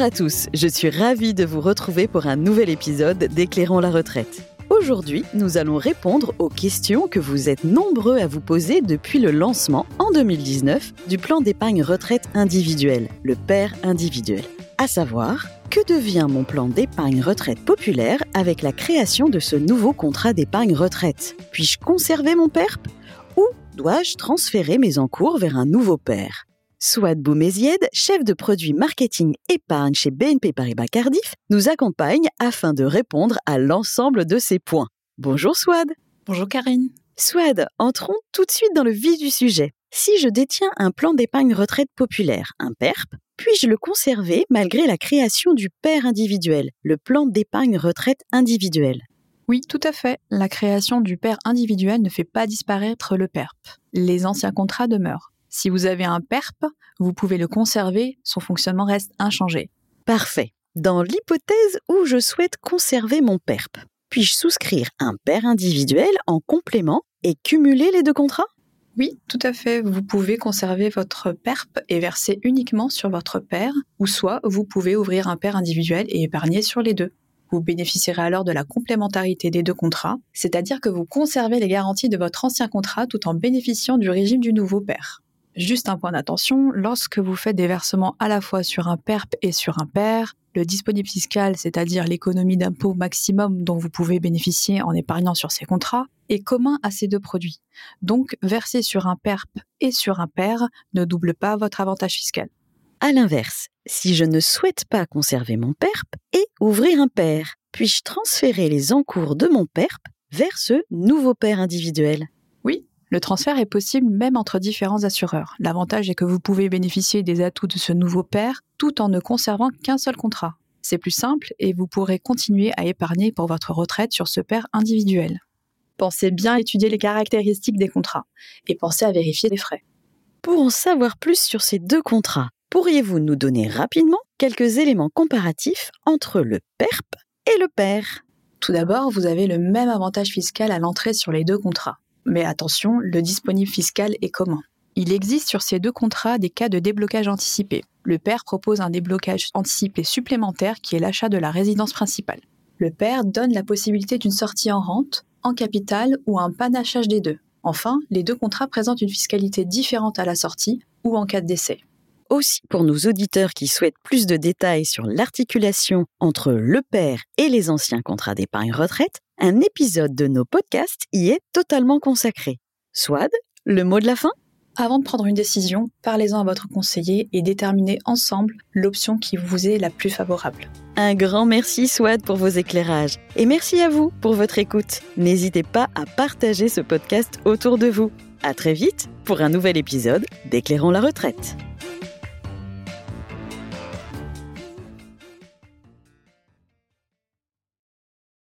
Bonjour à tous, je suis ravie de vous retrouver pour un nouvel épisode d'Éclairons la retraite. Aujourd'hui, nous allons répondre aux questions que vous êtes nombreux à vous poser depuis le lancement en 2019 du plan d'épargne retraite individuel, le père individuel. À savoir, que devient mon plan d'épargne retraite populaire avec la création de ce nouveau contrat d'épargne retraite? Puis-je conserver mon PERP Ou dois-je transférer mes encours vers un nouveau père Swad Boumézied, chef de produit marketing épargne chez BNP Paribas Cardiff, nous accompagne afin de répondre à l'ensemble de ces points. Bonjour Swad. Bonjour Karine. Swad, entrons tout de suite dans le vif du sujet. Si je détiens un plan d'épargne retraite populaire, un PERP, puis-je le conserver malgré la création du père individuel, le plan d'épargne retraite individuel? Oui, tout à fait. La création du père individuel ne fait pas disparaître le PERP. Les anciens contrats demeurent. Si vous avez un PERP, vous pouvez le conserver, son fonctionnement reste inchangé. Parfait. Dans l'hypothèse où je souhaite conserver mon PERP, puis-je souscrire un père individuel en complément et cumuler les deux contrats? Oui, tout à fait. Vous pouvez conserver votre PERP et verser uniquement sur votre père, ou soit vous pouvez ouvrir un père individuel et épargner sur les deux. Vous bénéficierez alors de la complémentarité des deux contrats, c'est-à-dire que vous conservez les garanties de votre ancien contrat tout en bénéficiant du régime du nouveau père. Juste un point d'attention, lorsque vous faites des versements à la fois sur un PERP et sur un père, le disponible fiscal, c'est-à-dire l'économie d'impôt maximum dont vous pouvez bénéficier en épargnant sur ces contrats, est commun à ces deux produits. Donc, verser sur un PERP et sur un père ne double pas votre avantage fiscal. À l'inverse, si je ne souhaite pas conserver mon PERP et ouvrir un père, puis-je transférer les encours de mon PERP vers ce nouveau père individuel? Le transfert est possible même entre différents assureurs. L'avantage est que vous pouvez bénéficier des atouts de ce nouveau pair tout en ne conservant qu'un seul contrat. C'est plus simple et vous pourrez continuer à épargner pour votre retraite sur ce pair individuel. Pensez bien étudier les caractéristiques des contrats et pensez à vérifier les frais. Pour en savoir plus sur ces deux contrats, pourriez-vous nous donner rapidement quelques éléments comparatifs entre le PERP et le PER Tout d'abord, vous avez le même avantage fiscal à l'entrée sur les deux contrats. Mais attention, le disponible fiscal est commun. Il existe sur ces deux contrats des cas de déblocage anticipé. Le père propose un déblocage anticipé supplémentaire qui est l'achat de la résidence principale. Le père donne la possibilité d'une sortie en rente, en capital ou un panachage des deux. Enfin, les deux contrats présentent une fiscalité différente à la sortie ou en cas de décès. Aussi, pour nos auditeurs qui souhaitent plus de détails sur l'articulation entre le père et les anciens contrats d'épargne retraite, un épisode de nos podcasts y est totalement consacré. Swad, le mot de la fin? Avant de prendre une décision, parlez-en à votre conseiller et déterminez ensemble l'option qui vous est la plus favorable. Un grand merci Swad pour vos éclairages et merci à vous pour votre écoute. N'hésitez pas à partager ce podcast autour de vous. À très vite pour un nouvel épisode d'Éclairons la retraite.